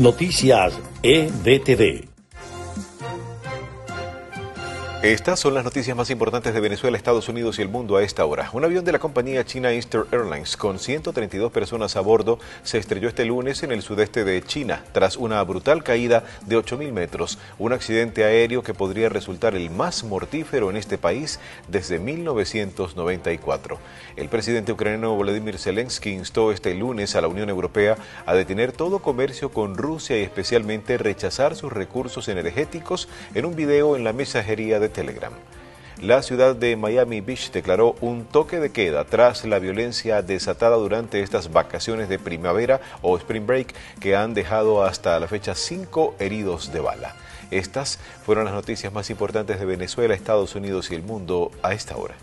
Noticias EBTV. Estas son las noticias más importantes de Venezuela, Estados Unidos y el mundo a esta hora. Un avión de la compañía china Eastern Airlines con 132 personas a bordo se estrelló este lunes en el sudeste de China tras una brutal caída de 8.000 metros. Un accidente aéreo que podría resultar el más mortífero en este país desde 1994. El presidente ucraniano Volodymyr Zelensky instó este lunes a la Unión Europea a detener todo comercio con Rusia y especialmente rechazar sus recursos energéticos en un video en la mensajería de Telegram. La ciudad de Miami Beach declaró un toque de queda tras la violencia desatada durante estas vacaciones de primavera o spring break que han dejado hasta la fecha cinco heridos de bala. Estas fueron las noticias más importantes de Venezuela, Estados Unidos y el mundo a esta hora.